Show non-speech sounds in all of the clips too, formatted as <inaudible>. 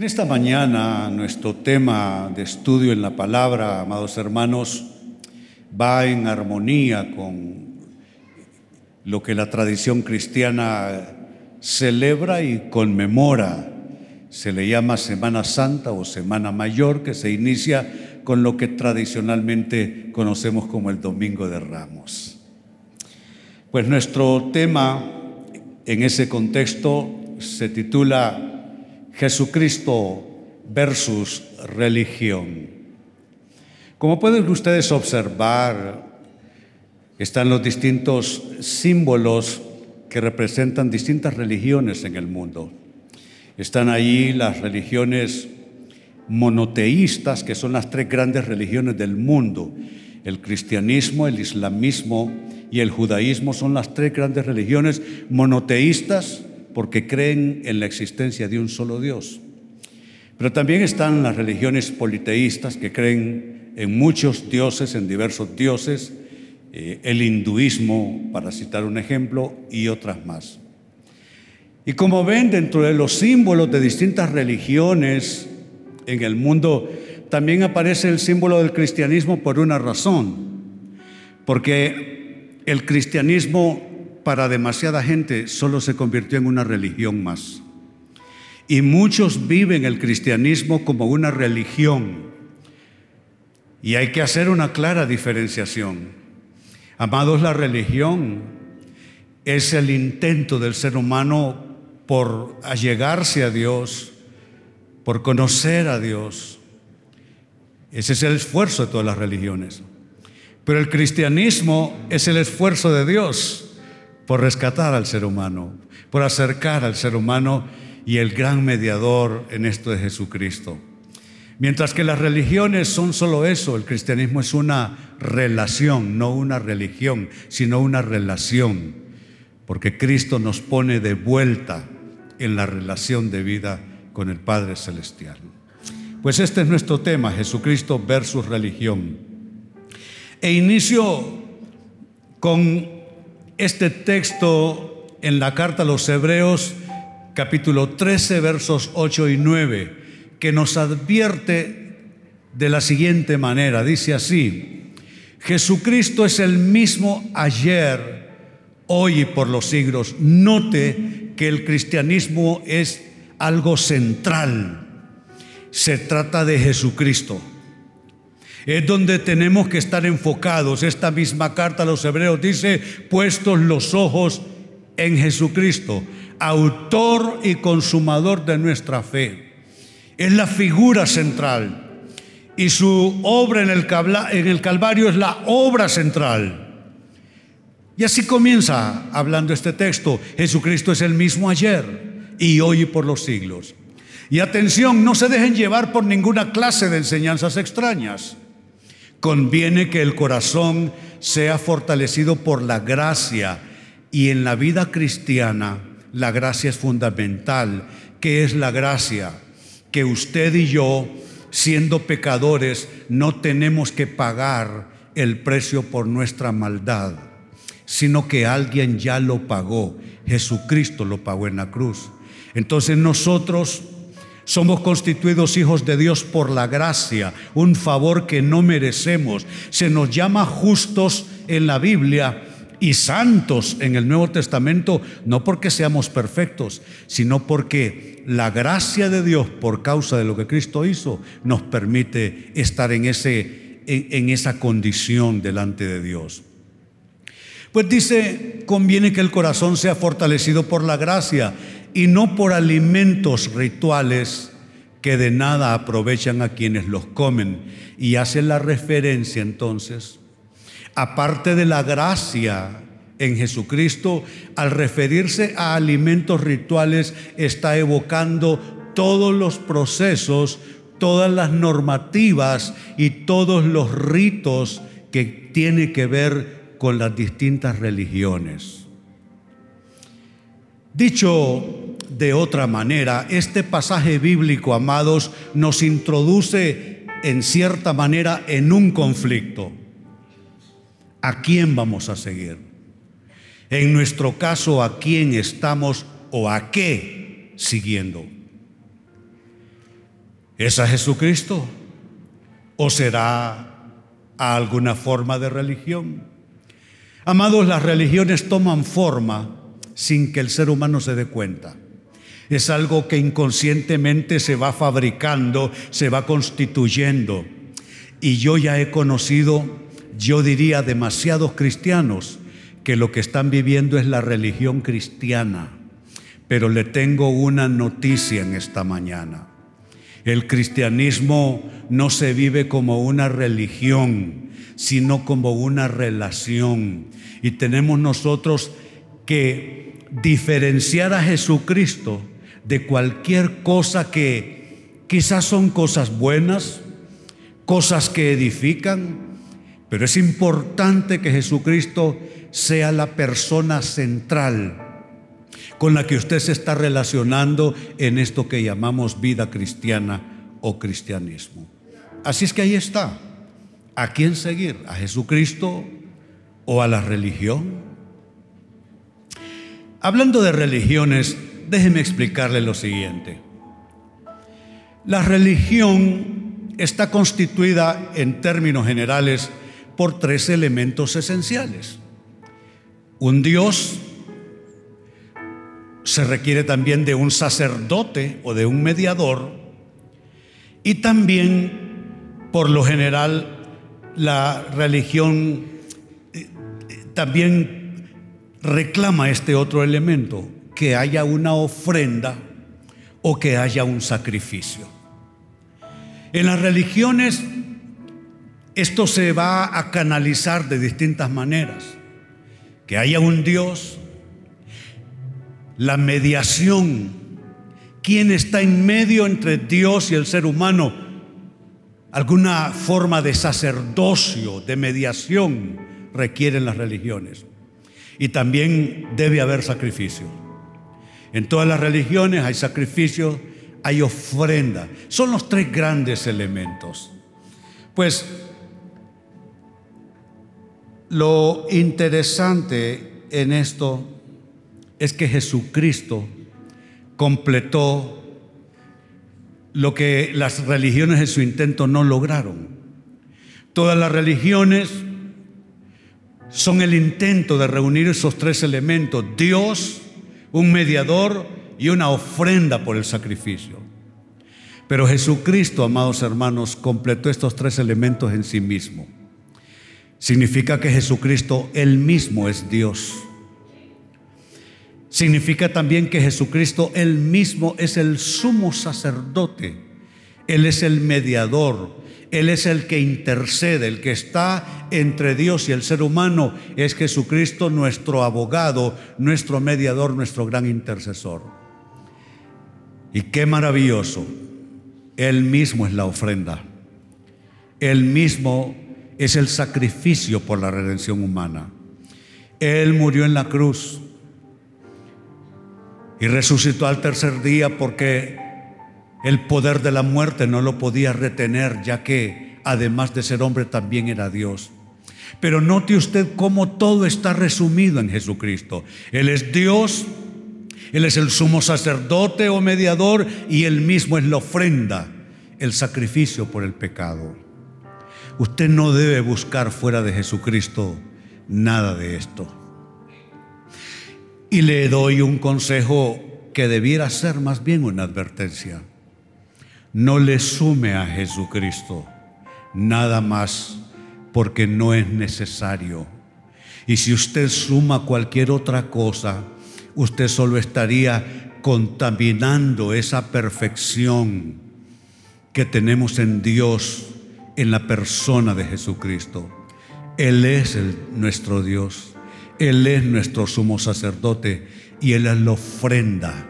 En esta mañana nuestro tema de estudio en la palabra, amados hermanos, va en armonía con lo que la tradición cristiana celebra y conmemora. Se le llama Semana Santa o Semana Mayor, que se inicia con lo que tradicionalmente conocemos como el Domingo de Ramos. Pues nuestro tema en ese contexto se titula Jesucristo versus religión. Como pueden ustedes observar, están los distintos símbolos que representan distintas religiones en el mundo. Están ahí las religiones monoteístas, que son las tres grandes religiones del mundo. El cristianismo, el islamismo y el judaísmo son las tres grandes religiones monoteístas porque creen en la existencia de un solo Dios. Pero también están las religiones politeístas que creen en muchos dioses, en diversos dioses, eh, el hinduismo, para citar un ejemplo, y otras más. Y como ven, dentro de los símbolos de distintas religiones en el mundo, también aparece el símbolo del cristianismo por una razón, porque el cristianismo para demasiada gente solo se convirtió en una religión más. Y muchos viven el cristianismo como una religión. Y hay que hacer una clara diferenciación. Amados, la religión es el intento del ser humano por allegarse a Dios, por conocer a Dios. Ese es el esfuerzo de todas las religiones. Pero el cristianismo es el esfuerzo de Dios por rescatar al ser humano, por acercar al ser humano y el gran mediador en esto de Jesucristo. Mientras que las religiones son solo eso, el cristianismo es una relación, no una religión, sino una relación, porque Cristo nos pone de vuelta en la relación de vida con el Padre Celestial. Pues este es nuestro tema, Jesucristo versus religión. E inicio con este texto en la carta a los Hebreos, capítulo 13, versos 8 y 9, que nos advierte de la siguiente manera. Dice así, Jesucristo es el mismo ayer, hoy y por los siglos. Note que el cristianismo es algo central. Se trata de Jesucristo es donde tenemos que estar enfocados. Esta misma carta a los hebreos dice, puestos los ojos en Jesucristo, autor y consumador de nuestra fe. Es la figura central y su obra en el, en el Calvario es la obra central. Y así comienza hablando este texto. Jesucristo es el mismo ayer y hoy y por los siglos. Y atención, no se dejen llevar por ninguna clase de enseñanzas extrañas. Conviene que el corazón sea fortalecido por la gracia y en la vida cristiana la gracia es fundamental. ¿Qué es la gracia? Que usted y yo, siendo pecadores, no tenemos que pagar el precio por nuestra maldad, sino que alguien ya lo pagó. Jesucristo lo pagó en la cruz. Entonces nosotros somos constituidos hijos de Dios por la gracia, un favor que no merecemos. Se nos llama justos en la Biblia y santos en el Nuevo Testamento, no porque seamos perfectos, sino porque la gracia de Dios, por causa de lo que Cristo hizo, nos permite estar en, ese, en, esa condición delante de Dios. Pues dice, conviene que el corazón sea fortalecido por la gracia y no por alimentos rituales que de nada aprovechan a quienes los comen. Y hace la referencia entonces, aparte de la gracia en Jesucristo, al referirse a alimentos rituales, está evocando todos los procesos, todas las normativas y todos los ritos que tiene que ver con las distintas religiones. Dicho de otra manera, este pasaje bíblico, amados, nos introduce en cierta manera en un conflicto. ¿A quién vamos a seguir? En nuestro caso, ¿a quién estamos o a qué siguiendo? ¿Es a Jesucristo? ¿O será a alguna forma de religión? Amados, las religiones toman forma sin que el ser humano se dé cuenta. Es algo que inconscientemente se va fabricando, se va constituyendo. Y yo ya he conocido, yo diría, demasiados cristianos que lo que están viviendo es la religión cristiana. Pero le tengo una noticia en esta mañana. El cristianismo no se vive como una religión, sino como una relación. Y tenemos nosotros que diferenciar a Jesucristo de cualquier cosa que quizás son cosas buenas, cosas que edifican, pero es importante que Jesucristo sea la persona central con la que usted se está relacionando en esto que llamamos vida cristiana o cristianismo. Así es que ahí está. ¿A quién seguir? ¿A Jesucristo o a la religión? Hablando de religiones, déjeme explicarle lo siguiente. La religión está constituida en términos generales por tres elementos esenciales. Un Dios, se requiere también de un sacerdote o de un mediador y también, por lo general, la religión eh, también reclama este otro elemento, que haya una ofrenda o que haya un sacrificio. En las religiones esto se va a canalizar de distintas maneras, que haya un Dios, la mediación. ¿Quién está en medio entre Dios y el ser humano? Alguna forma de sacerdocio, de mediación requieren las religiones. Y también debe haber sacrificio. En todas las religiones hay sacrificio, hay ofrenda. Son los tres grandes elementos. Pues lo interesante en esto es que Jesucristo completó lo que las religiones en su intento no lograron. Todas las religiones son el intento de reunir esos tres elementos, Dios, un mediador y una ofrenda por el sacrificio. Pero Jesucristo, amados hermanos, completó estos tres elementos en sí mismo. Significa que Jesucristo, Él mismo es Dios. Significa también que Jesucristo Él mismo es el sumo sacerdote. Él es el mediador. Él es el que intercede, el que está entre Dios y el ser humano. Es Jesucristo nuestro abogado, nuestro mediador, nuestro gran intercesor. Y qué maravilloso. Él mismo es la ofrenda. Él mismo es el sacrificio por la redención humana. Él murió en la cruz y resucitó al tercer día porque el poder de la muerte no lo podía retener, ya que además de ser hombre también era Dios. Pero note usted cómo todo está resumido en Jesucristo. Él es Dios, Él es el sumo sacerdote o mediador y Él mismo es la ofrenda, el sacrificio por el pecado. Usted no debe buscar fuera de Jesucristo nada de esto. Y le doy un consejo que debiera ser más bien una advertencia. No le sume a Jesucristo nada más porque no es necesario. Y si usted suma cualquier otra cosa, usted solo estaría contaminando esa perfección que tenemos en Dios, en la persona de Jesucristo. Él es nuestro Dios. Él es nuestro sumo sacerdote y Él es la ofrenda,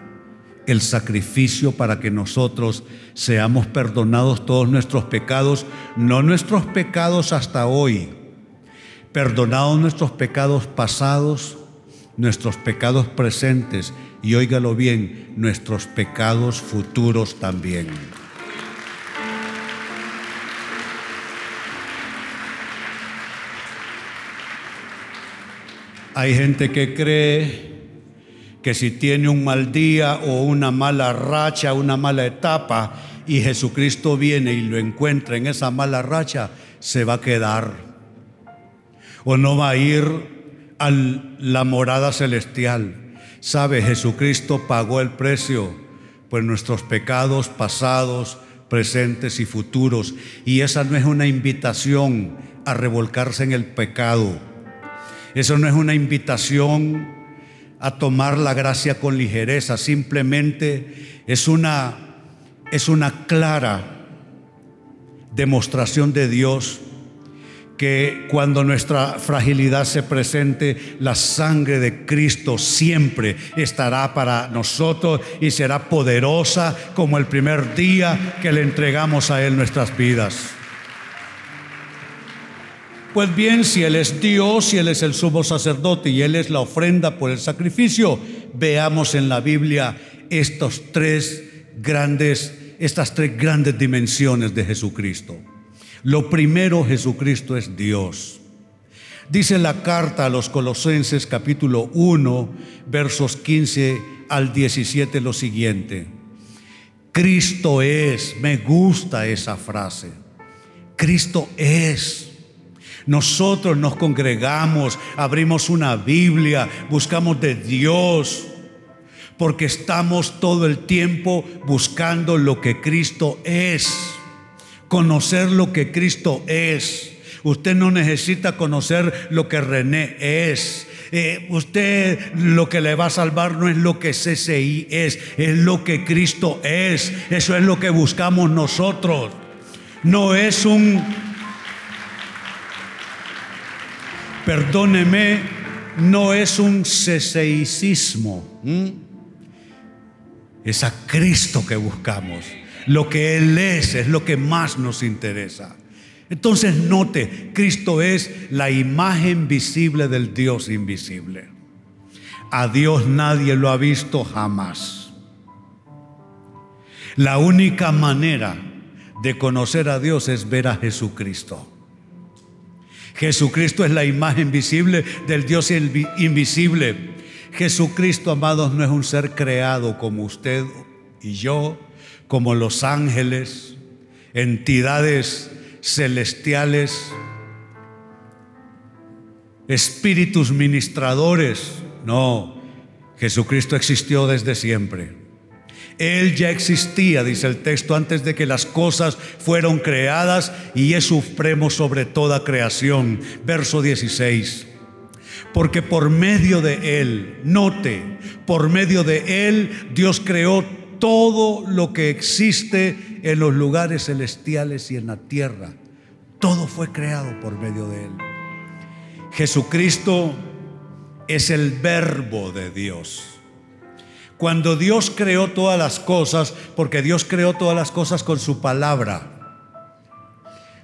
el sacrificio para que nosotros seamos perdonados todos nuestros pecados, no nuestros pecados hasta hoy, perdonados nuestros pecados pasados, nuestros pecados presentes y óigalo bien, nuestros pecados futuros también. Hay gente que cree que si tiene un mal día o una mala racha, una mala etapa, y Jesucristo viene y lo encuentra en esa mala racha, se va a quedar. O no va a ir a la morada celestial. Sabe, Jesucristo pagó el precio por nuestros pecados pasados, presentes y futuros. Y esa no es una invitación a revolcarse en el pecado. Eso no es una invitación a tomar la gracia con ligereza. Simplemente es una, es una clara demostración de Dios que cuando nuestra fragilidad se presente, la sangre de Cristo siempre estará para nosotros y será poderosa como el primer día que le entregamos a Él nuestras vidas. Pues bien, si Él es Dios, si Él es el sumo sacerdote y Él es la ofrenda por el sacrificio, veamos en la Biblia estos tres grandes, estas tres grandes dimensiones de Jesucristo. Lo primero, Jesucristo es Dios. Dice la carta a los Colosenses capítulo 1, versos 15 al 17 lo siguiente. Cristo es, me gusta esa frase. Cristo es. Nosotros nos congregamos, abrimos una Biblia, buscamos de Dios, porque estamos todo el tiempo buscando lo que Cristo es conocer lo que Cristo es. Usted no necesita conocer lo que René es. Eh, usted lo que le va a salvar no es lo que CCI es, es lo que Cristo es. Eso es lo que buscamos nosotros. No es un, perdóneme, no es un CCIcismo. Es a Cristo que buscamos. Lo que Él es es lo que más nos interesa. Entonces note, Cristo es la imagen visible del Dios invisible. A Dios nadie lo ha visto jamás. La única manera de conocer a Dios es ver a Jesucristo. Jesucristo es la imagen visible del Dios invisible. Jesucristo, amados, no es un ser creado como usted y yo, como los ángeles, entidades celestiales, espíritus ministradores. No, Jesucristo existió desde siempre. Él ya existía, dice el texto, antes de que las cosas fueron creadas y es supremo sobre toda creación. Verso 16. Porque por medio de Él, note, por medio de Él Dios creó todo lo que existe en los lugares celestiales y en la tierra. Todo fue creado por medio de Él. Jesucristo es el verbo de Dios. Cuando Dios creó todas las cosas, porque Dios creó todas las cosas con su palabra,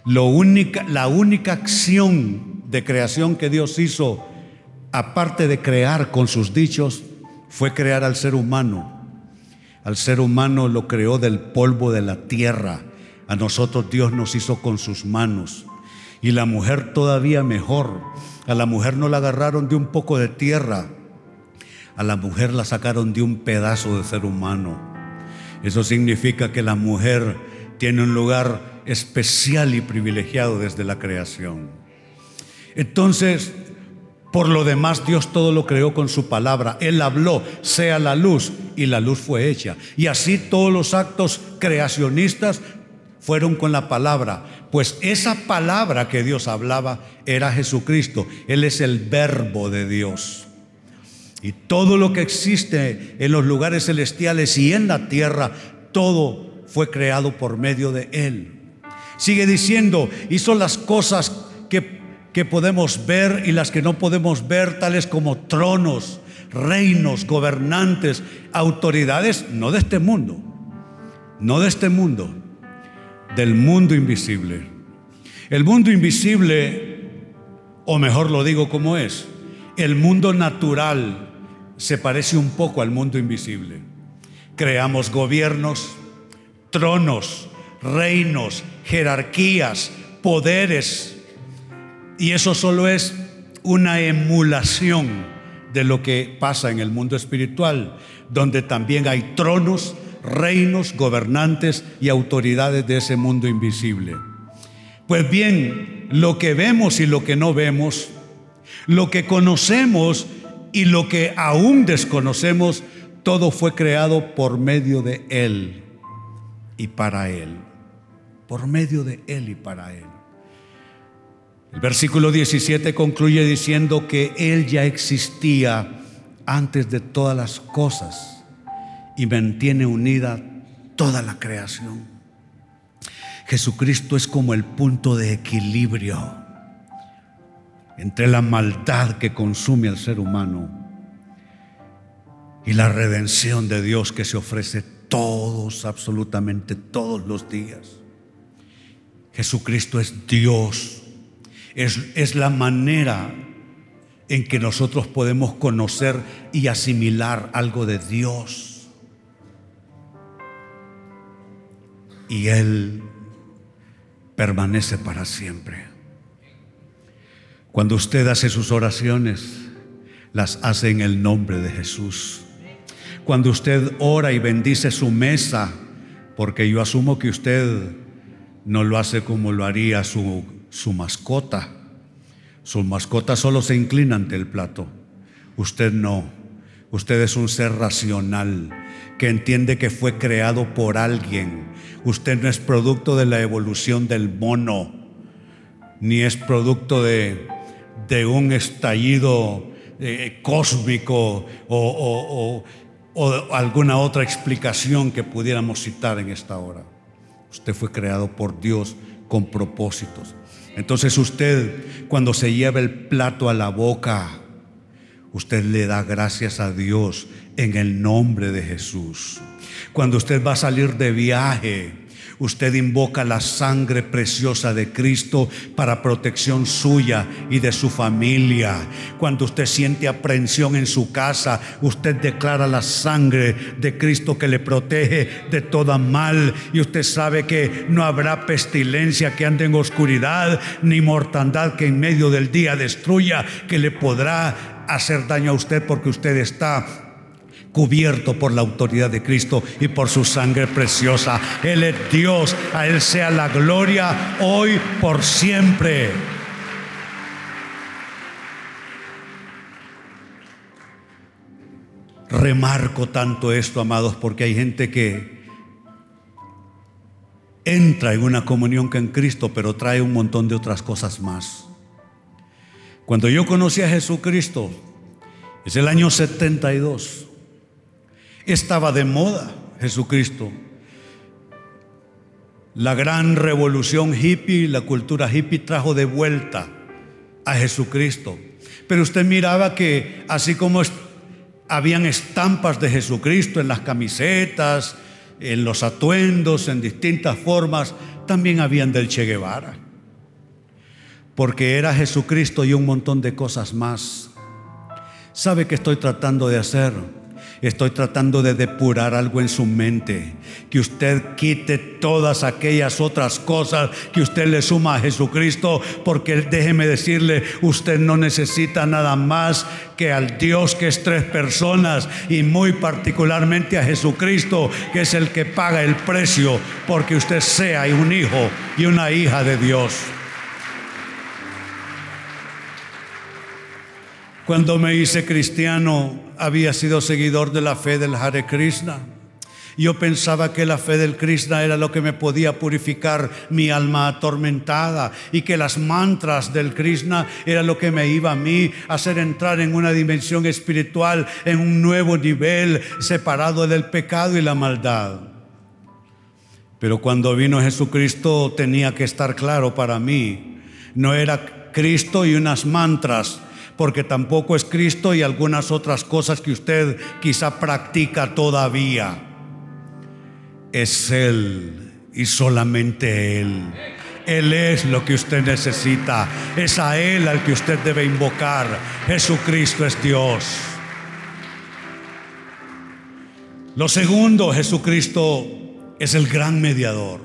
lo única, la única acción de creación que Dios hizo, aparte de crear con sus dichos, fue crear al ser humano al ser humano lo creó del polvo de la tierra. A nosotros Dios nos hizo con sus manos. Y la mujer todavía mejor. A la mujer no la agarraron de un poco de tierra. A la mujer la sacaron de un pedazo de ser humano. Eso significa que la mujer tiene un lugar especial y privilegiado desde la creación. Entonces, por lo demás, Dios todo lo creó con su palabra. Él habló, sea la luz, y la luz fue hecha. Y así todos los actos creacionistas fueron con la palabra. Pues esa palabra que Dios hablaba era Jesucristo. Él es el verbo de Dios. Y todo lo que existe en los lugares celestiales y en la tierra, todo fue creado por medio de Él. Sigue diciendo, hizo las cosas que que podemos ver y las que no podemos ver, tales como tronos, reinos, gobernantes, autoridades, no de este mundo, no de este mundo, del mundo invisible. El mundo invisible, o mejor lo digo como es, el mundo natural se parece un poco al mundo invisible. Creamos gobiernos, tronos, reinos, jerarquías, poderes, y eso solo es una emulación de lo que pasa en el mundo espiritual, donde también hay tronos, reinos, gobernantes y autoridades de ese mundo invisible. Pues bien, lo que vemos y lo que no vemos, lo que conocemos y lo que aún desconocemos, todo fue creado por medio de Él y para Él. Por medio de Él y para Él. El versículo 17 concluye diciendo que Él ya existía antes de todas las cosas y mantiene unida toda la creación. Jesucristo es como el punto de equilibrio entre la maldad que consume al ser humano y la redención de Dios que se ofrece todos, absolutamente todos los días. Jesucristo es Dios, es, es la manera en que nosotros podemos conocer y asimilar algo de Dios. Y Él permanece para siempre. Cuando usted hace sus oraciones, las hace en el nombre de Jesús. Cuando usted ora y bendice su mesa, porque yo asumo que usted no lo hace como lo haría su, su mascota. Su mascota solo se inclina ante el plato. Usted no. Usted es un ser racional que entiende que fue creado por alguien. Usted no es producto de la evolución del mono, ni es producto de, de un estallido eh, cósmico o, o alguna otra explicación que pudiéramos citar en esta hora. Usted fue creado por Dios con propósitos. Entonces usted, cuando se lleva el plato a la boca, usted le da gracias a Dios en el nombre de Jesús. Cuando usted va a salir de viaje, Usted invoca la sangre preciosa de Cristo para protección suya y de su familia. Cuando usted siente aprensión en su casa, usted declara la sangre de Cristo que le protege de toda mal. Y usted sabe que no habrá pestilencia que ande en oscuridad, ni mortandad que en medio del día destruya, que le podrá hacer daño a usted porque usted está cubierto por la autoridad de Cristo y por su sangre preciosa. Él es Dios, a Él sea la gloria hoy por siempre. Remarco tanto esto, amados, porque hay gente que entra en una comunión con Cristo, pero trae un montón de otras cosas más. Cuando yo conocí a Jesucristo, es el año 72. Estaba de moda Jesucristo. La gran revolución hippie, la cultura hippie trajo de vuelta a Jesucristo. Pero usted miraba que así como habían estampas de Jesucristo en las camisetas, en los atuendos, en distintas formas, también habían del Che Guevara. Porque era Jesucristo y un montón de cosas más. ¿Sabe qué estoy tratando de hacer? Estoy tratando de depurar algo en su mente. Que usted quite todas aquellas otras cosas que usted le suma a Jesucristo. Porque déjeme decirle, usted no necesita nada más que al Dios que es tres personas y muy particularmente a Jesucristo, que es el que paga el precio porque usted sea un hijo y una hija de Dios. Cuando me hice cristiano, había sido seguidor de la fe del Hare Krishna. Yo pensaba que la fe del Krishna era lo que me podía purificar mi alma atormentada y que las mantras del Krishna era lo que me iba a mí a hacer entrar en una dimensión espiritual, en un nuevo nivel separado del pecado y la maldad. Pero cuando vino Jesucristo tenía que estar claro para mí, no era Cristo y unas mantras porque tampoco es Cristo y algunas otras cosas que usted quizá practica todavía. Es Él y solamente Él. Él es lo que usted necesita. Es a Él al que usted debe invocar. Jesucristo es Dios. Lo segundo, Jesucristo es el gran mediador.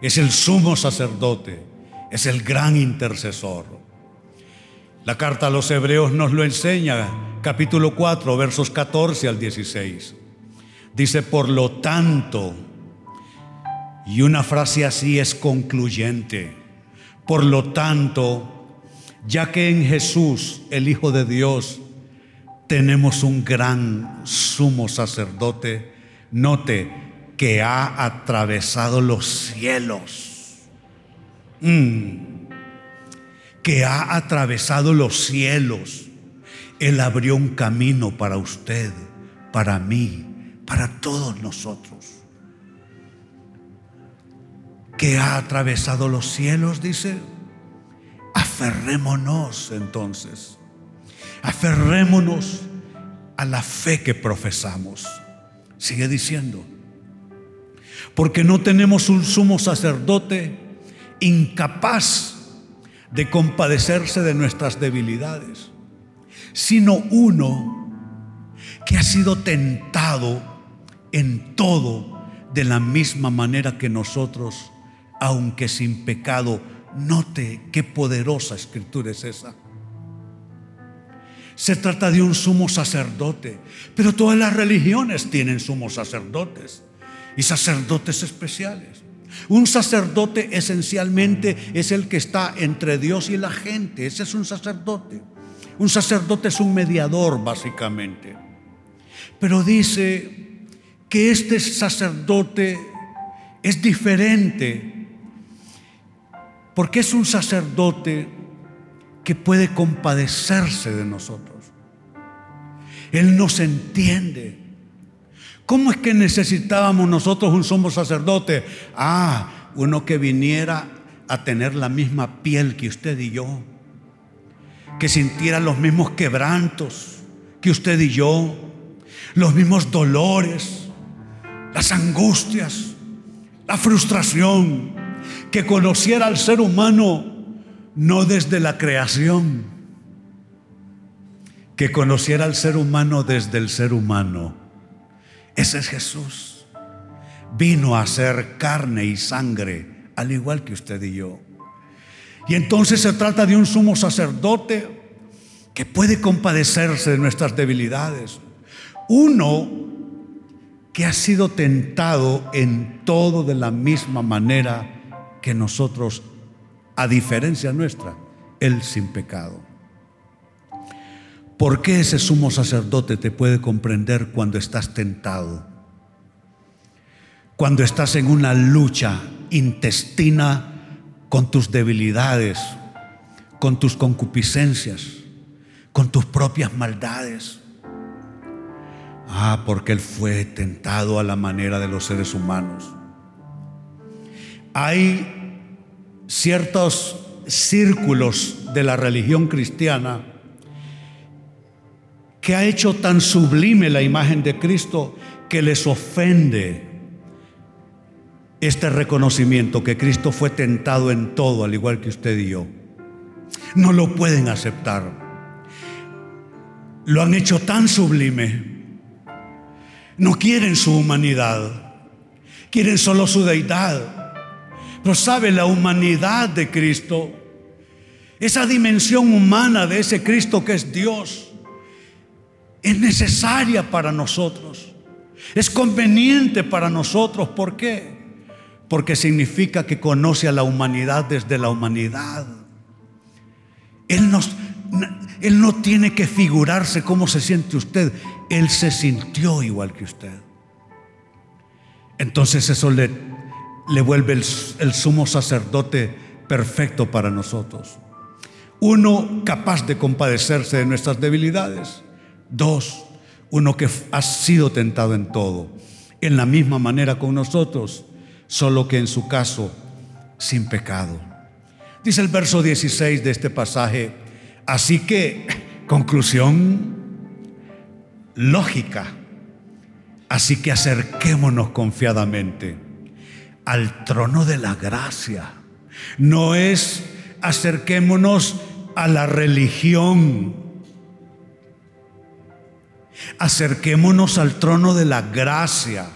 Es el sumo sacerdote. Es el gran intercesor. La carta a los hebreos nos lo enseña capítulo 4, versos 14 al 16. Dice, por lo tanto, y una frase así es concluyente, por lo tanto, ya que en Jesús, el Hijo de Dios, tenemos un gran sumo sacerdote, note que ha atravesado los cielos. Mm que ha atravesado los cielos. Él abrió un camino para usted, para mí, para todos nosotros. Que ha atravesado los cielos, dice. Aferrémonos entonces. Aferrémonos a la fe que profesamos. Sigue diciendo. Porque no tenemos un sumo sacerdote incapaz de compadecerse de nuestras debilidades, sino uno que ha sido tentado en todo de la misma manera que nosotros, aunque sin pecado. Note qué poderosa escritura es esa. Se trata de un sumo sacerdote, pero todas las religiones tienen sumos sacerdotes y sacerdotes especiales. Un sacerdote esencialmente es el que está entre Dios y la gente. Ese es un sacerdote. Un sacerdote es un mediador, básicamente. Pero dice que este sacerdote es diferente porque es un sacerdote que puede compadecerse de nosotros. Él nos entiende. ¿Cómo es que necesitábamos nosotros un sumo sacerdote? Ah, uno que viniera a tener la misma piel que usted y yo, que sintiera los mismos quebrantos que usted y yo, los mismos dolores, las angustias, la frustración, que conociera al ser humano no desde la creación, que conociera al ser humano desde el ser humano ese es Jesús. Vino a ser carne y sangre, al igual que usted y yo. Y entonces se trata de un sumo sacerdote que puede compadecerse de nuestras debilidades. Uno que ha sido tentado en todo de la misma manera que nosotros, a diferencia nuestra, Él sin pecado. ¿Por qué ese sumo sacerdote te puede comprender cuando estás tentado? Cuando estás en una lucha intestina con tus debilidades, con tus concupiscencias, con tus propias maldades. Ah, porque Él fue tentado a la manera de los seres humanos. Hay ciertos círculos de la religión cristiana que ha hecho tan sublime la imagen de Cristo que les ofende este reconocimiento que Cristo fue tentado en todo, al igual que usted y yo. No lo pueden aceptar. Lo han hecho tan sublime. No quieren su humanidad. Quieren solo su deidad. Pero sabe la humanidad de Cristo. Esa dimensión humana de ese Cristo que es Dios es necesaria para nosotros. Es conveniente para nosotros. ¿Por qué? Porque significa que conoce a la humanidad desde la humanidad. Él, nos, él no tiene que figurarse cómo se siente usted. Él se sintió igual que usted. Entonces eso le, vuelve el, el sumo sacerdote perfecto para nosotros. Uno capaz de compadecerse de nuestras debilidades Dos, uno que ha sido tentado en todo, en la misma manera con nosotros, solo que en su caso sin pecado. Dice el verso 16 de este pasaje, así que, <laughs> conclusión lógica, así que acerquémonos confiadamente al trono de la gracia. No es acerquémonos a la religión Acerquémonos al trono de la gracia.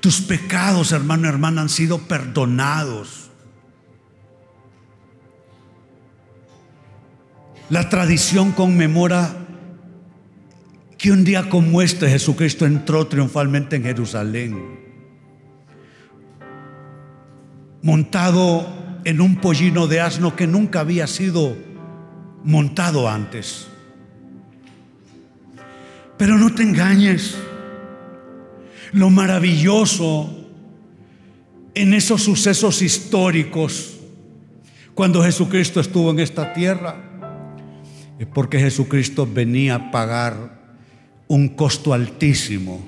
Tus pecados, hermano hermana, han sido perdonados. La tradición conmemora que un día como este Jesucristo entró triunfalmente en Jerusalén, montado en un pollino de asno que nunca había sido montado antes. Pero no te engañes, lo maravilloso en esos sucesos históricos, cuando Jesucristo estuvo en esta tierra, es porque Jesucristo venía a pagar un costo altísimo.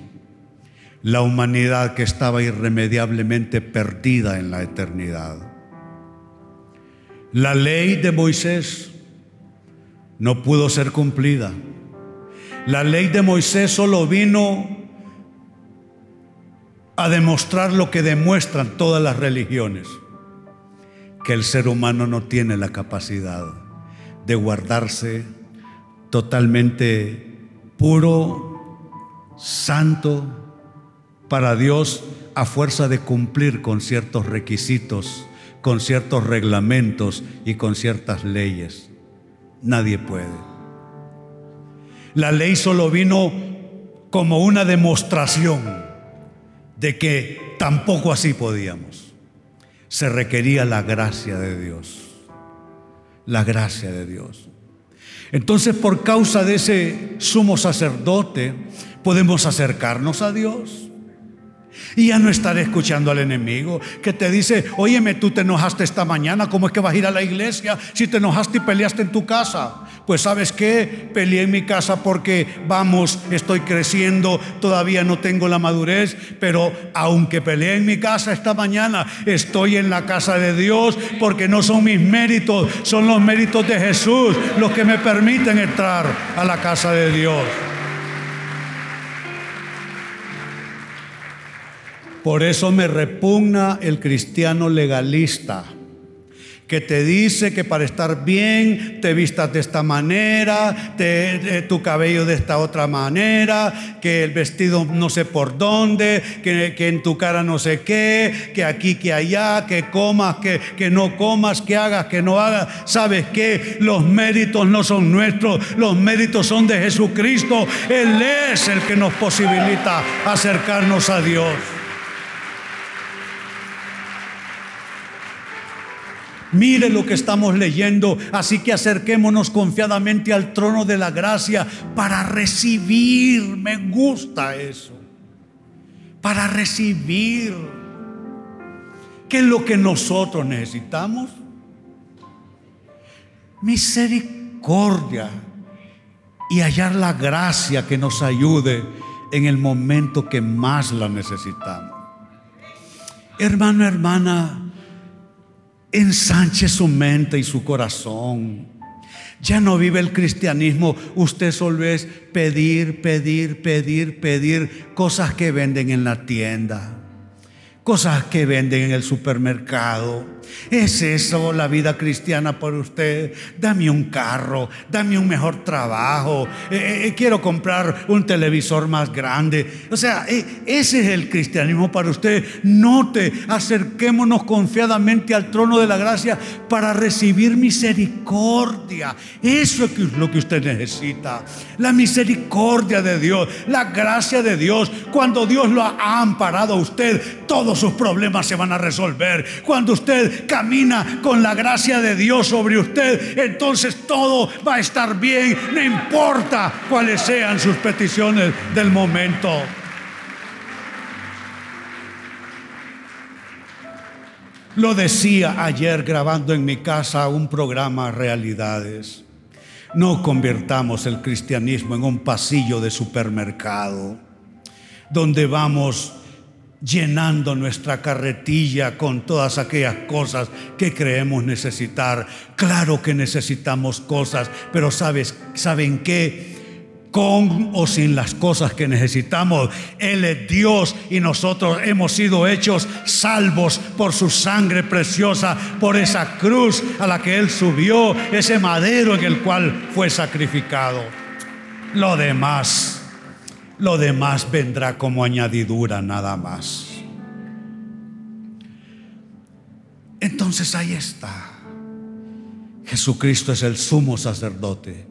La humanidad que estaba irremediablemente perdida en la eternidad. La ley de Moisés no pudo ser cumplida. La ley de Moisés solo vino a demostrar lo que demuestran todas las religiones, que el ser humano no tiene la capacidad de guardarse totalmente puro, santo para Dios a fuerza de cumplir con ciertos requisitos, con ciertos reglamentos y con ciertas leyes. Nadie puede. La ley solo vino como una demostración de que tampoco así podíamos. Se requería la gracia de Dios. La gracia de Dios. Entonces, por causa de ese sumo sacerdote, podemos acercarnos a Dios. Y ya no estar escuchando al enemigo que te dice, óyeme, tú te enojaste esta mañana, ¿cómo es que vas a ir a la iglesia si te enojaste y peleaste en tu casa? Pues sabes qué, peleé en mi casa porque vamos, estoy creciendo, todavía no tengo la madurez, pero aunque peleé en mi casa esta mañana, estoy en la casa de Dios porque no son mis méritos, son los méritos de Jesús los que me permiten entrar a la casa de Dios. Por eso me repugna el cristiano legalista que te dice que para estar bien te vistas de esta manera, tu cabello de esta otra manera, que el vestido no sé por dónde, que, en tu cara no sé qué, que aquí, que allá, que comas, que, que no comas, que hagas, que no hagas. ¿Sabes qué? Los méritos no son nuestros, los méritos son de Jesucristo. Él es el que nos posibilita acercarnos a Dios. Mire lo que estamos leyendo, así que acerquémonos confiadamente al trono de la gracia para recibir. Me gusta eso. Para recibir. ¿Qué es lo que nosotros necesitamos? Misericordia y hallar la gracia que nos ayude en el momento que más la necesitamos. Hermano, hermana, ensanche su mente y su corazón. Ya no vive el cristianismo, usted solo es pedir, pedir, pedir, pedir cosas que venden en la tienda cosas que venden en el supermercado. ¿Es eso la vida cristiana por usted? Dame un carro, dame un mejor trabajo, eh, eh, eh, quiero comprar un televisor más grande. O sea, ese es el cristianismo para usted. Note, acerquémonos confiadamente al trono de la gracia para recibir misericordia. Eso es lo que usted necesita. La misericordia de Dios, la gracia de Dios. Cuando Dios lo ha amparado a usted, todo sus problemas se van a resolver. Cuando usted camina con la gracia de Dios sobre usted, entonces todo va a estar bien, no importa cuáles sean sus peticiones del momento. Lo decía ayer grabando en mi casa un programa Realidades. No convirtamos el cristianismo en un pasillo de supermercado donde vamos llenando nuestra carretilla con todas aquellas cosas que creemos necesitar. Claro que necesitamos cosas, pero sabes, ¿saben qué? Con o sin las cosas que necesitamos, Él es Dios y nosotros hemos sido hechos salvos por su sangre preciosa, por esa cruz a la que Él subió, ese madero en el cual fue sacrificado. Lo demás lo demás vendrá como añadidura nada más. Entonces ahí está. Jesucristo es el sumo sacerdote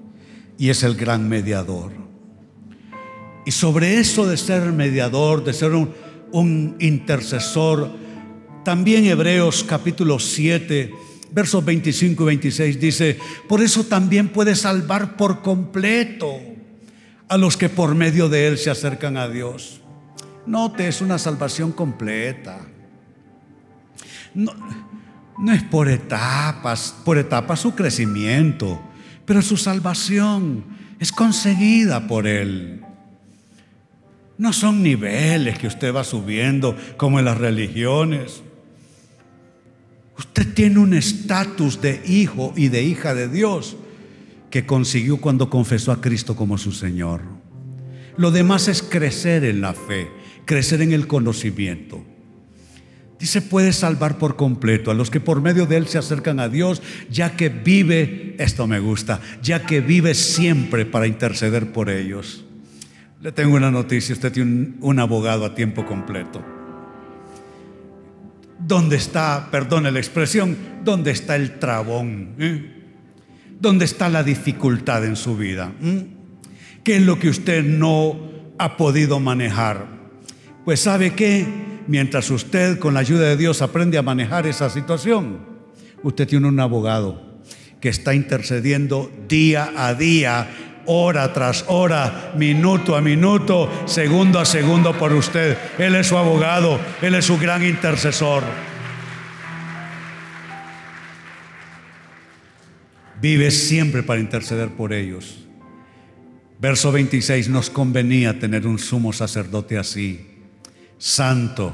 y es el gran mediador. Y sobre eso de ser mediador, de ser un, intercesor, también Hebreos capítulo 7, versos 25 y 26 dice, por eso también puede salvar por completo a los que por medio de él se acercan a Dios. Note, es una salvación completa. No, no es por etapas, por etapas su crecimiento, pero su salvación es conseguida por Él. No son niveles que usted va subiendo como en las religiones. Usted tiene un estatus de hijo y de hija de Dios que consiguió cuando confesó a Cristo como su Señor. Lo demás es crecer en la fe, crecer en el conocimiento. Dice, puede salvar por completo a los que por medio de Él se acercan a Dios, ya que vive, esto me gusta, ya que vive siempre para interceder por ellos. Le tengo una noticia, usted tiene un, abogado a tiempo completo. ¿Dónde está, perdone la expresión, dónde está el trabón? Eh? ¿Dónde está la dificultad en su vida? ¿Mm? ¿Qué es lo que usted no ha podido manejar? Pues sabe que mientras usted con la ayuda de Dios aprende a manejar esa situación, usted tiene un abogado que está intercediendo día a día, hora tras hora, minuto a minuto, segundo a segundo por usted. Él es su abogado, Él es su gran intercesor. Vive siempre para interceder por ellos. Verso 26, nos convenía tener un sumo sacerdote así, santo,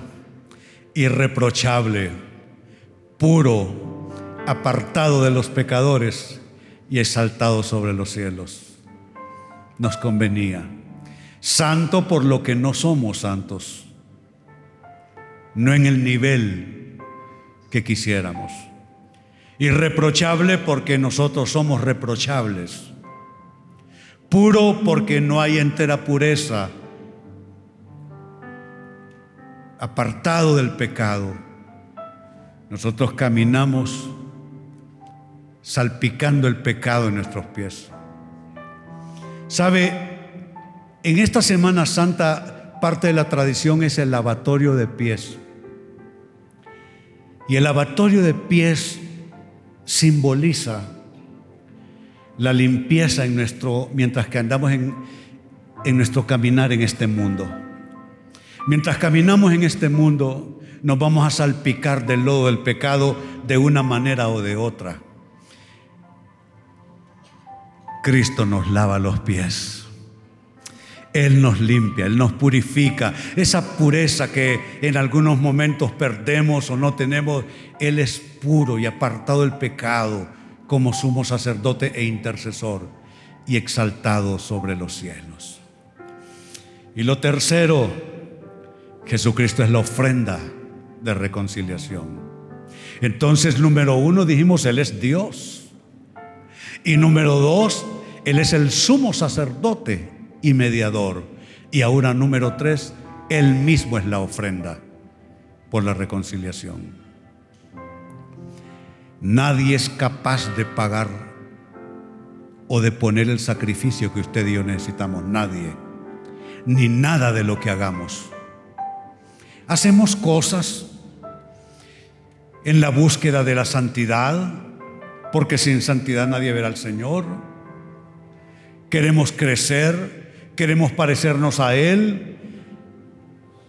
irreprochable, puro, apartado de los pecadores y exaltado sobre los cielos. Nos convenía. Santo por lo que no somos santos, no en el nivel que quisiéramos Irreprochable porque nosotros somos reprochables. Puro porque no hay entera pureza. Apartado del pecado. Nosotros caminamos salpicando el pecado en nuestros pies. ¿Sabe? En esta Semana Santa parte de la tradición es el lavatorio de pies. Y el lavatorio de pies simboliza la limpieza en nuestro, mientras que andamos en, en nuestro caminar en este mundo. Mientras caminamos en este mundo, nos vamos a salpicar del lodo del pecado de una manera o de otra. Cristo nos lava los pies. Él nos limpia, Él nos purifica. Esa pureza que en algunos momentos perdemos o no tenemos, Él es puro y apartado del pecado como sumo sacerdote e intercesor y exaltado sobre los cielos. Y lo tercero, Jesucristo es la ofrenda de reconciliación. Entonces, número uno, dijimos, Él es Dios. Y número dos, Él es el sumo sacerdote y mediador. Y ahora número tres, Él mismo es la ofrenda por la reconciliación. Nadie es capaz de pagar o de poner el sacrificio que usted y yo necesitamos. Nadie. Ni nada de lo que hagamos. Hacemos cosas en la búsqueda de la santidad, porque sin santidad nadie verá al Señor. Queremos crecer, queremos parecernos a Él.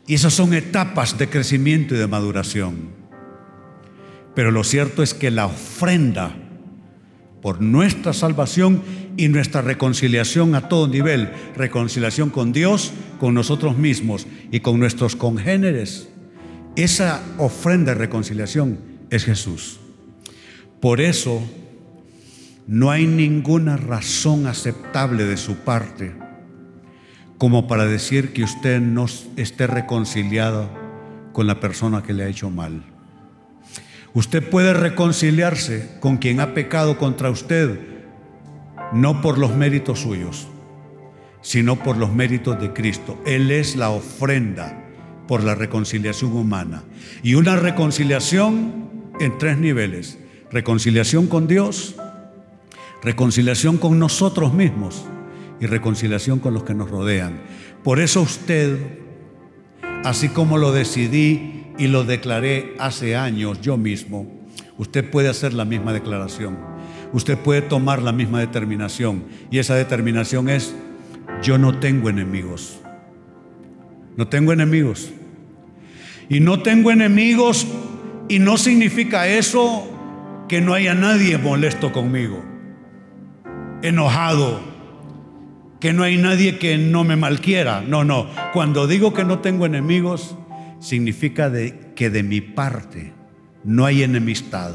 Y esas son etapas de crecimiento y de maduración. Pero lo cierto es que la ofrenda por nuestra salvación y nuestra reconciliación a todo nivel, reconciliación con Dios, con nosotros mismos y con nuestros congéneres, esa ofrenda de reconciliación es Jesús. Por eso no hay ninguna razón aceptable de su parte como para decir que usted no esté reconciliado con la persona que le ha hecho mal. Usted puede reconciliarse con quien ha pecado contra usted, no por los méritos suyos, sino por los méritos de Cristo. Él es la ofrenda por la reconciliación humana. Y una reconciliación en tres niveles. Reconciliación con Dios, reconciliación con nosotros mismos y reconciliación con los que nos rodean. Por eso usted, así como lo decidí y lo declaré hace años yo mismo, usted puede hacer la misma declaración. Usted puede tomar la misma determinación. Y esa determinación es, yo no tengo enemigos. No tengo enemigos. Y no tengo enemigos y no significa eso que no haya nadie molesto conmigo, enojado, que no hay nadie que no me malquiera. No, no. Cuando digo que no tengo enemigos, significa que de mi parte no hay enemistad.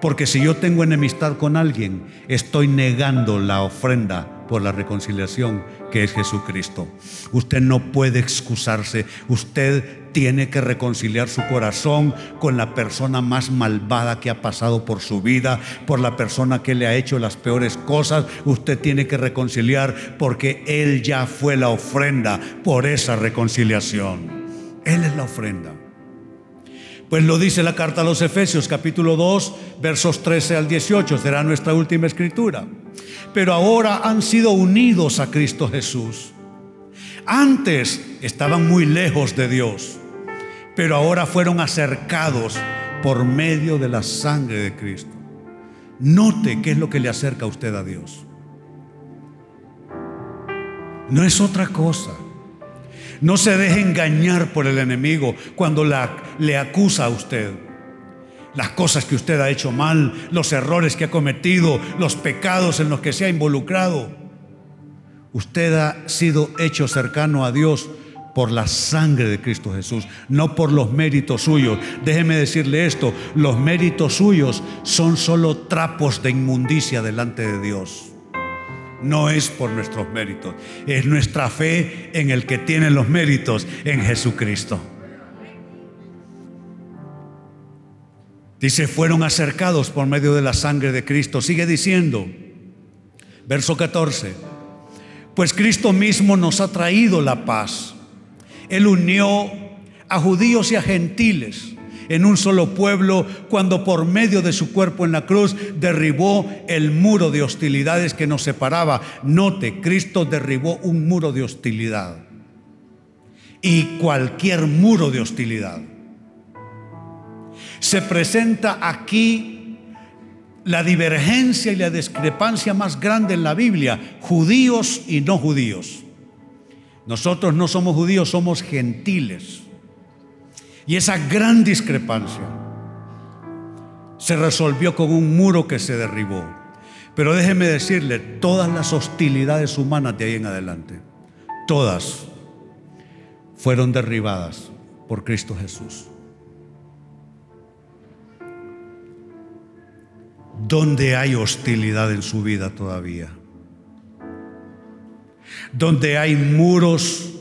Porque si yo tengo enemistad con alguien, estoy negando la ofrenda por la reconciliación que es Jesucristo. Usted no puede excusarse, usted tiene que reconciliar su corazón con la persona más malvada que ha pasado por su vida, por la persona que le ha hecho las peores cosas. Usted tiene que reconciliar porque Él ya fue la ofrenda por esa reconciliación. Él es la ofrenda. Pues lo dice la carta a los Efesios capítulo 2 versos 13 al 18, será nuestra última escritura. Pero ahora han sido unidos a Cristo Jesús. Antes estaban muy lejos de Dios, pero ahora fueron acercados por medio de la sangre de Cristo. Note qué es lo que le acerca a usted a Dios. No es otra cosa. No se deje engañar por el enemigo cuando le acusa a usted. Las cosas que usted ha hecho mal, los errores que ha cometido, los pecados en los que se ha involucrado. Usted ha sido hecho cercano a Dios por la sangre de Cristo Jesús, no por los méritos suyos. Déjeme decirle esto, los méritos suyos son solo trapos de inmundicia delante de Dios no es por nuestros méritos, es nuestra fe en el que tiene los méritos, en Jesucristo. Dice, fueron acercados por medio de la sangre de Cristo. Sigue diciendo, verso 14, pues Cristo mismo nos ha traído la paz. Él unió a judíos y a gentiles en un solo pueblo cuando por medio de su cuerpo en la cruz derribó el muro de hostilidades que nos separaba. Note, Cristo derribó un muro de hostilidad y cualquier muro de hostilidad. Se presenta aquí la divergencia y la discrepancia más grande en la Biblia, judíos y no judíos. Nosotros no somos judíos, somos gentiles. Y esa gran discrepancia se resolvió con un muro que se derribó. Pero déjeme decirle, todas las hostilidades humanas de ahí en adelante, todas fueron derribadas por Cristo Jesús. ¿Dónde hay hostilidad en su vida todavía? Donde hay muros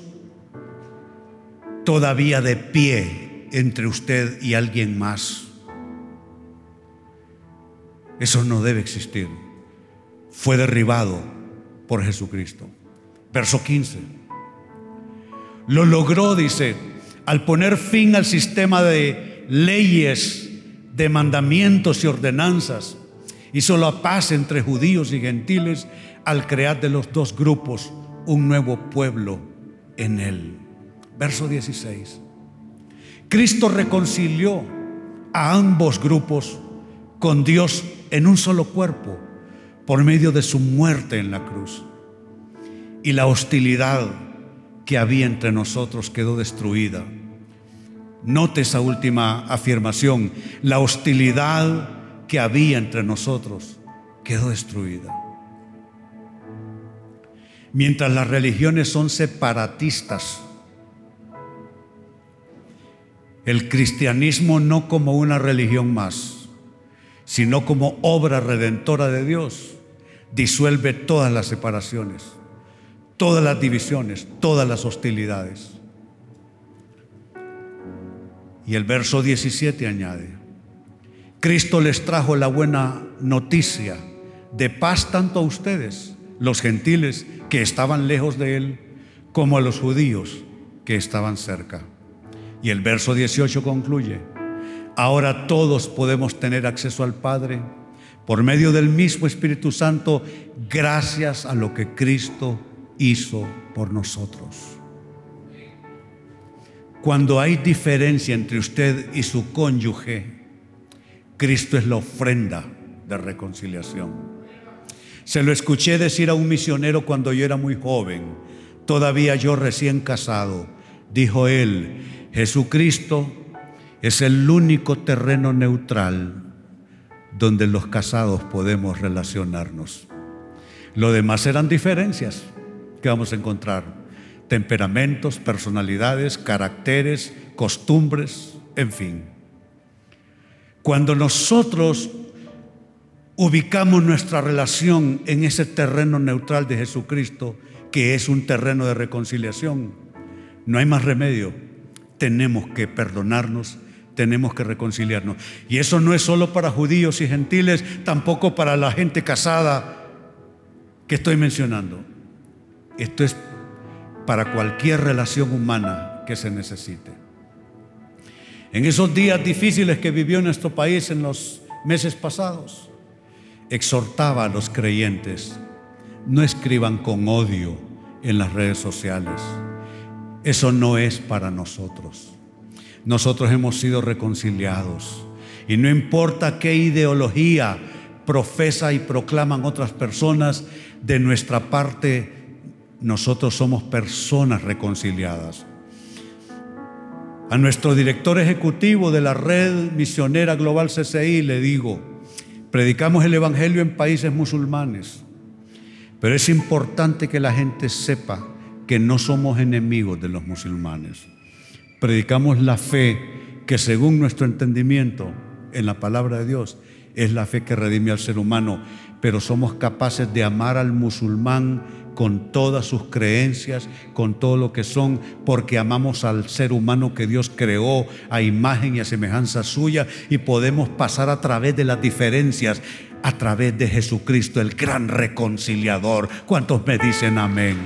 todavía de pie entre usted y alguien más. Eso no debe existir. Fue derribado por Jesucristo. Verso 15. Lo logró, dice, al poner fin al sistema de leyes, de mandamientos y ordenanzas. Hizo la paz entre judíos y gentiles al crear de los dos grupos un nuevo pueblo en él. Verso 16. Cristo reconcilió a ambos grupos con Dios en un solo cuerpo por medio de su muerte en la cruz. Y la hostilidad que había entre nosotros quedó destruida. Note esa última afirmación. La hostilidad que había entre nosotros quedó destruida. Mientras las religiones son separatistas, el cristianismo no como una religión más, sino como obra redentora de Dios, disuelve todas las separaciones, todas las divisiones, todas las hostilidades. Y el verso 17 añade, Cristo les trajo la buena noticia de paz tanto a ustedes, los gentiles que estaban lejos de Él, como a los judíos que estaban cerca. Y el verso 18 concluye, ahora todos podemos tener acceso al Padre por medio del mismo Espíritu Santo, gracias a lo que Cristo hizo por nosotros. Cuando hay diferencia entre usted y su cónyuge, Cristo es la ofrenda de reconciliación. Se lo escuché decir a un misionero cuando yo era muy joven, todavía yo recién casado. Dijo él, Jesucristo es el único terreno neutral donde los casados podemos relacionarnos. Lo demás eran diferencias que vamos a encontrar. Temperamentos, personalidades, caracteres, costumbres, en fin. Cuando nosotros ubicamos nuestra relación en ese terreno neutral de Jesucristo, que es un terreno de reconciliación, no hay más remedio. Tenemos que perdonarnos tenemos que reconciliarnos. Y eso no es solo para judíos y gentiles, tampoco para la gente casada que estoy mencionando. Esto es para cualquier relación humana que se necesite. En esos días difíciles que vivió nuestro país en los meses pasados, exhortaba a los creyentes, no escriban con odio en las redes sociales. Eso no es para nosotros nosotros hemos sido reconciliados. Y no importa qué ideología profesa y proclaman otras personas, de nuestra parte nosotros somos personas reconciliadas. A nuestro director ejecutivo de la red misionera global CCI le digo, predicamos el Evangelio en países musulmanes, pero es importante que la gente sepa que no somos enemigos de los musulmanes. Predicamos la fe que según nuestro entendimiento en la palabra de Dios es la fe que redime al ser humano, pero somos capaces de amar al musulmán con todas sus creencias, con todo lo que son, porque amamos al ser humano que Dios creó a imagen y a semejanza suya y podemos pasar a través de las diferencias, a través de Jesucristo, el gran reconciliador. ¿Cuántos me dicen amén?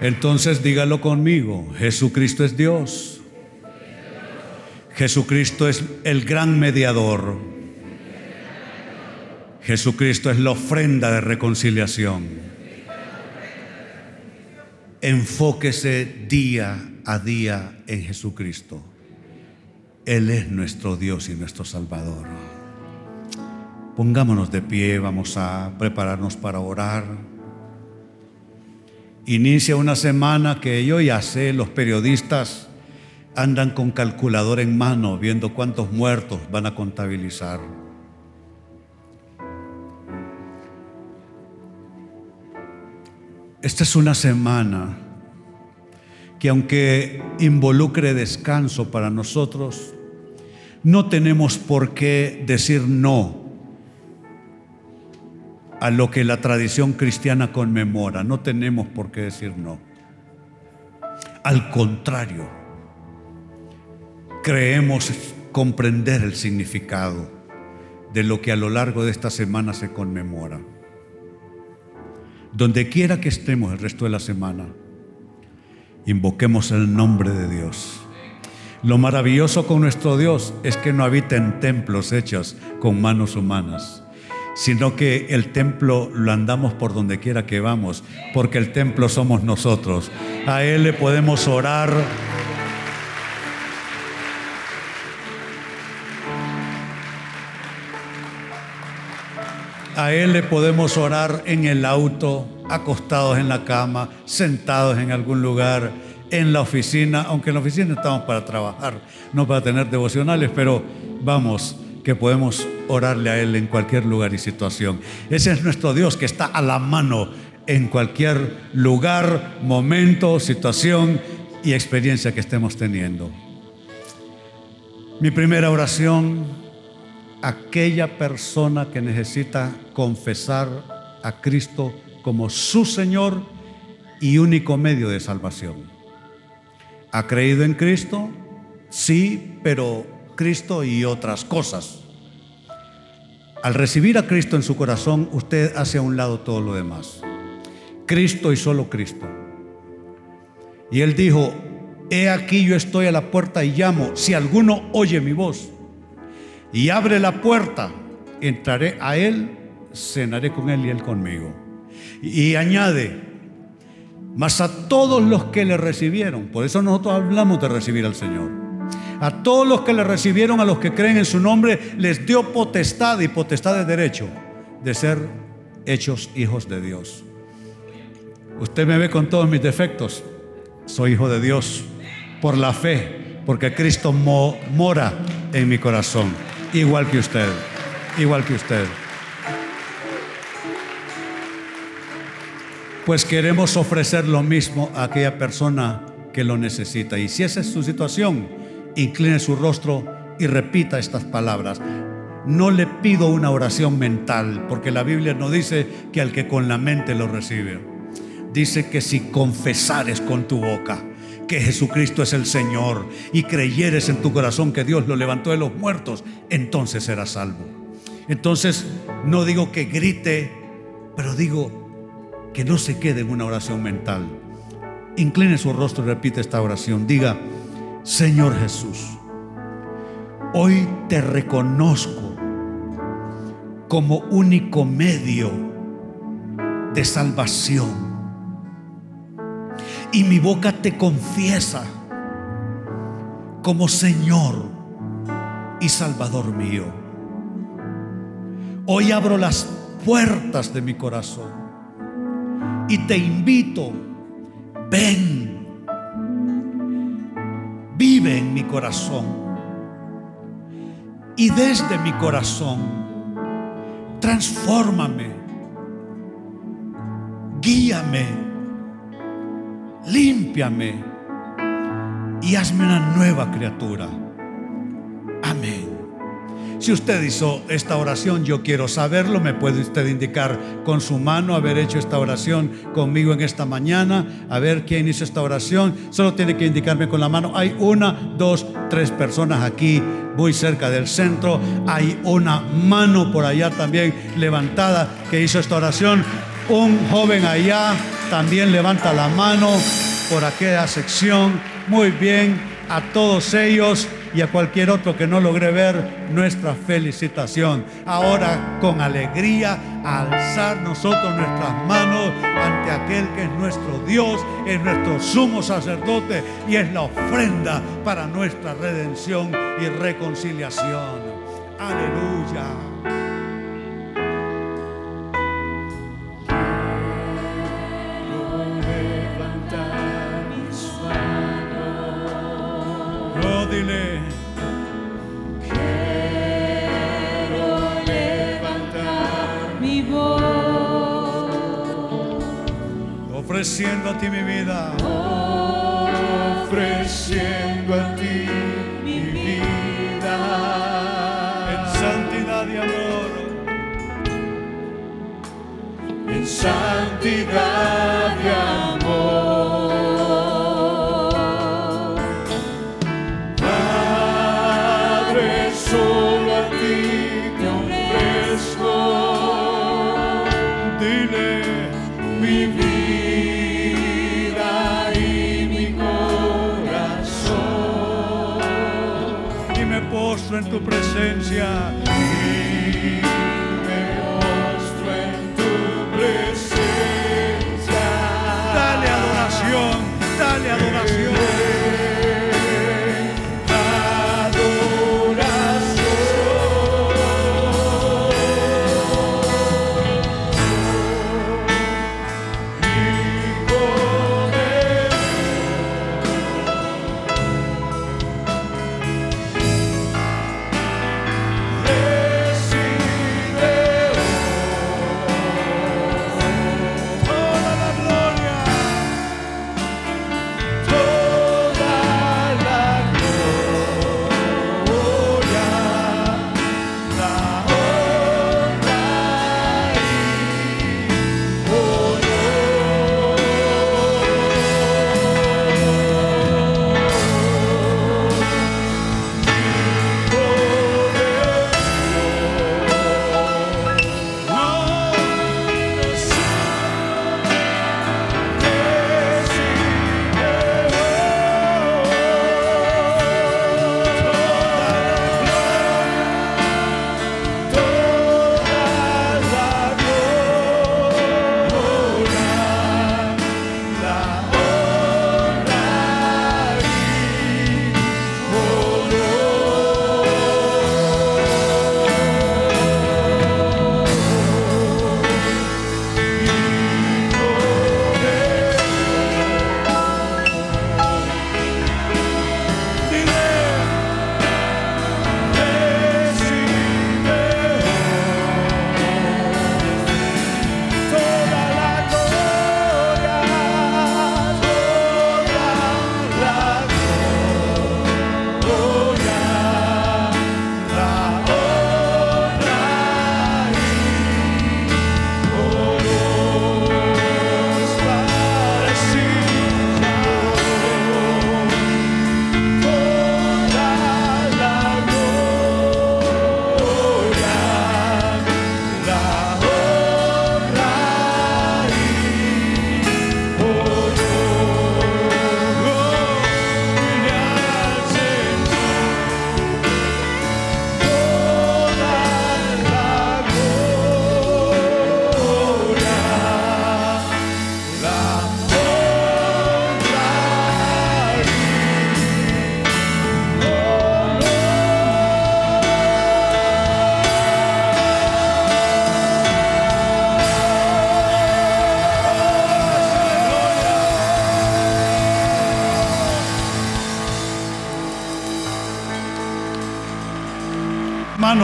Entonces dígalo conmigo, Jesucristo es Dios. Jesucristo es el gran mediador. Jesucristo es la ofrenda de reconciliación. Enfóquese día a día en Jesucristo. Él es nuestro Dios y nuestro Salvador. Pongámonos de pie, vamos a prepararnos para orar. Inicia una semana que yo ya sé, los periodistas andan con calculador en mano viendo cuántos muertos van a contabilizar. Esta es una semana que aunque involucre descanso para nosotros, no tenemos por qué decir no a lo que la tradición cristiana conmemora. No tenemos por qué decir no. Al contrario, creemos comprender el significado de lo que a lo largo de esta semana se conmemora. Donde quiera que estemos el resto de la semana, invoquemos el nombre de Dios. Lo maravilloso con nuestro Dios es que no habita en templos hechos con manos humanas sino que el templo lo andamos por donde quiera que vamos, porque el templo somos nosotros. A Él le podemos orar. A Él le podemos orar en el auto, acostados en la cama, sentados en algún lugar, en la oficina, aunque en la oficina estamos para trabajar, no para tener devocionales, pero vamos, que podemos orarle a Él en cualquier lugar y situación. Ese es nuestro Dios que está a la mano en cualquier lugar, momento, situación y experiencia que estemos teniendo. Mi primera oración, aquella persona que necesita confesar a Cristo como su Señor y único medio de salvación. ¿Ha creído en Cristo? Sí, pero Cristo y otras cosas. Al recibir a Cristo en su corazón, usted hace a un lado todo lo demás. Cristo y solo Cristo. Y él dijo, He aquí yo estoy a la puerta y llamo. Si alguno oye mi voz y abre la puerta, entraré a él, cenaré con él y él conmigo. Y añade, mas a todos los que le recibieron, por eso nosotros hablamos de recibir al Señor. A todos los que le recibieron, a los que creen en su nombre, les dio potestad y potestad de derecho de ser hechos hijos de Dios. Usted me ve con todos mis defectos. Soy hijo de Dios por la fe, porque Cristo mora en mi corazón, igual que usted, igual que usted. Pues queremos ofrecer lo mismo a aquella persona que lo necesita. Y si esa es su situación, incline su rostro y repita estas palabras. No le pido una oración mental, porque la Biblia no dice que al que con la mente lo recibe dice que si confesares con tu boca que Jesucristo es el Señor y creyeres en tu corazón que Dios lo levantó de los muertos, entonces serás salvo. Entonces no digo que grite, pero digo que no se quede en una oración mental. Incline su rostro y repite esta oración. Diga, Señor Jesús, hoy te reconozco como único medio de salvación y mi boca te confiesa como Señor y Salvador mío. Hoy abro las puertas de mi corazón y te invito, ven, vive en mi corazón y desde mi corazón, transfórmame, guíame límpiame y hazme una nueva criatura. Amén. Si usted hizo esta oración, yo quiero saberlo. Me puede usted indicar con su mano haber hecho esta oración conmigo en esta mañana. A ver quién hizo esta oración. Solo tiene que indicarme con la mano. Hay una, dos, tres personas aquí, muy cerca del centro. Hay una mano por allá también levantada que hizo esta oración. Un joven allá también levanta la mano por aquella sección. Muy bien, a todos ellos y a cualquier otro que no logre ver nuestra felicitación. Ahora con alegría alzar nosotros nuestras manos ante aquel que es nuestro Dios, es nuestro sumo sacerdote y es la ofrenda para nuestra redención y reconciliación. Aleluya. Ofreciendo a ti mi vida. Ofreciendo a ti mi vida. En santidad y amor. En santidad en tu presencia. Y en tu presencia. Dale adoración, dale adoración.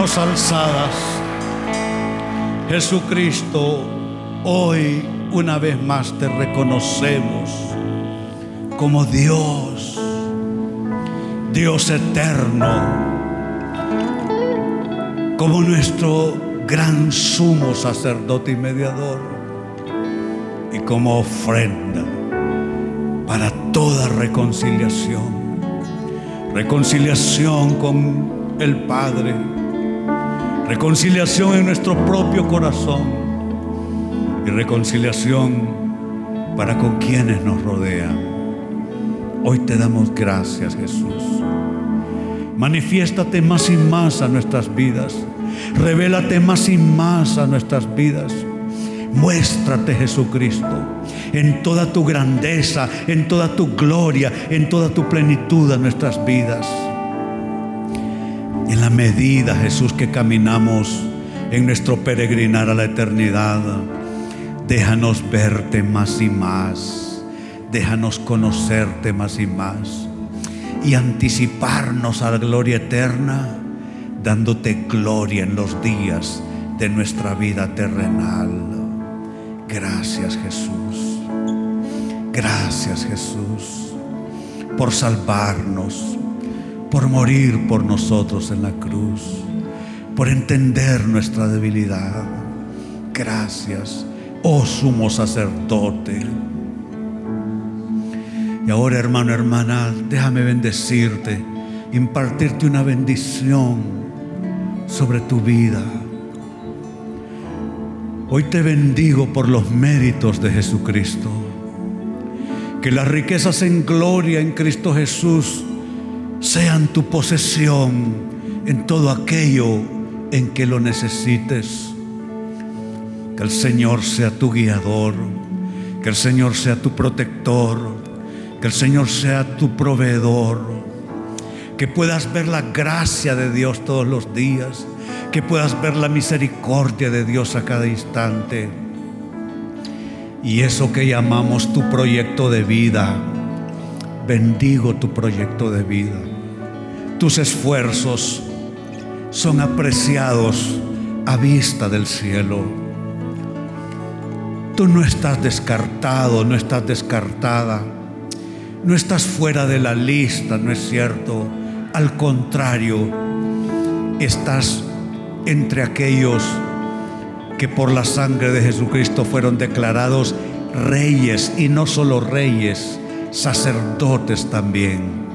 Alzadas. Jesucristo, hoy una vez más te reconocemos como Dios, Dios eterno, como nuestro gran sumo sacerdote y mediador, y como ofrenda para toda reconciliación. Reconciliación con el Padre, reconciliación en nuestro propio corazón y reconciliación para con quienes nos rodean. Hoy te damos gracias Jesús. Manifiéstate más y más a nuestras vidas. Revélate más y más a nuestras vidas. Muéstrate Jesucristo en toda tu grandeza, en toda tu gloria, en toda tu plenitud a nuestras vidas. En la medida, Jesús, que caminamos en nuestro peregrinar a la eternidad, déjanos verte más y más déjanos conocerte más y más y anticiparnos a la gloria eterna, dándote gloria en los días de nuestra vida terrenal. Gracias Jesús. Gracias Jesús por salvarnos, por morir por nosotros en la cruz, por entender nuestra debilidad. Gracias, oh sumo sacerdote y ahora, hermano, hermana, déjame bendecirte, impartirte una bendición sobre tu vida. Hoy te bendigo por los méritos de Jesucristo. Que las riquezas en gloria en Cristo Jesús sean tu posesión en todo aquello en que lo necesites. Que el Señor sea tu guiador, que el Señor sea tu protector, que el Señor sea tu proveedor. Que puedas ver la gracia de Dios todos los días. Que puedas ver la misericordia de Dios a cada instante. Y eso que llamamos tu proyecto de vida. Bendigo tu proyecto de vida. Tus esfuerzos son apreciados a vista del cielo. Tú no estás descartado, no estás descartada no estás fuera de la lista, ¿no es cierto? Al contrario, estás entre aquellos que por la sangre de Jesucristo fueron declarados reyes y no solo reyes, sacerdotes también.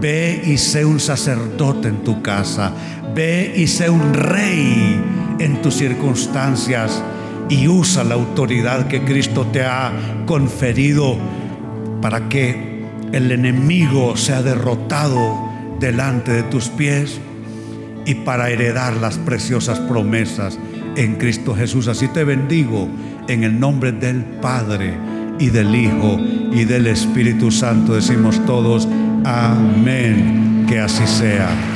Ve y sé un sacerdote en tu casa. Ve y sé un rey en tus circunstancias y usa la autoridad que Cristo te ha conferido para que el enemigo sea derrotado delante de tus pies y para heredar las preciosas promesas en Cristo Jesús. Así te bendigo en el nombre del Padre y del Hijo y del Espíritu Santo. Decimos todos, amén, que así sea.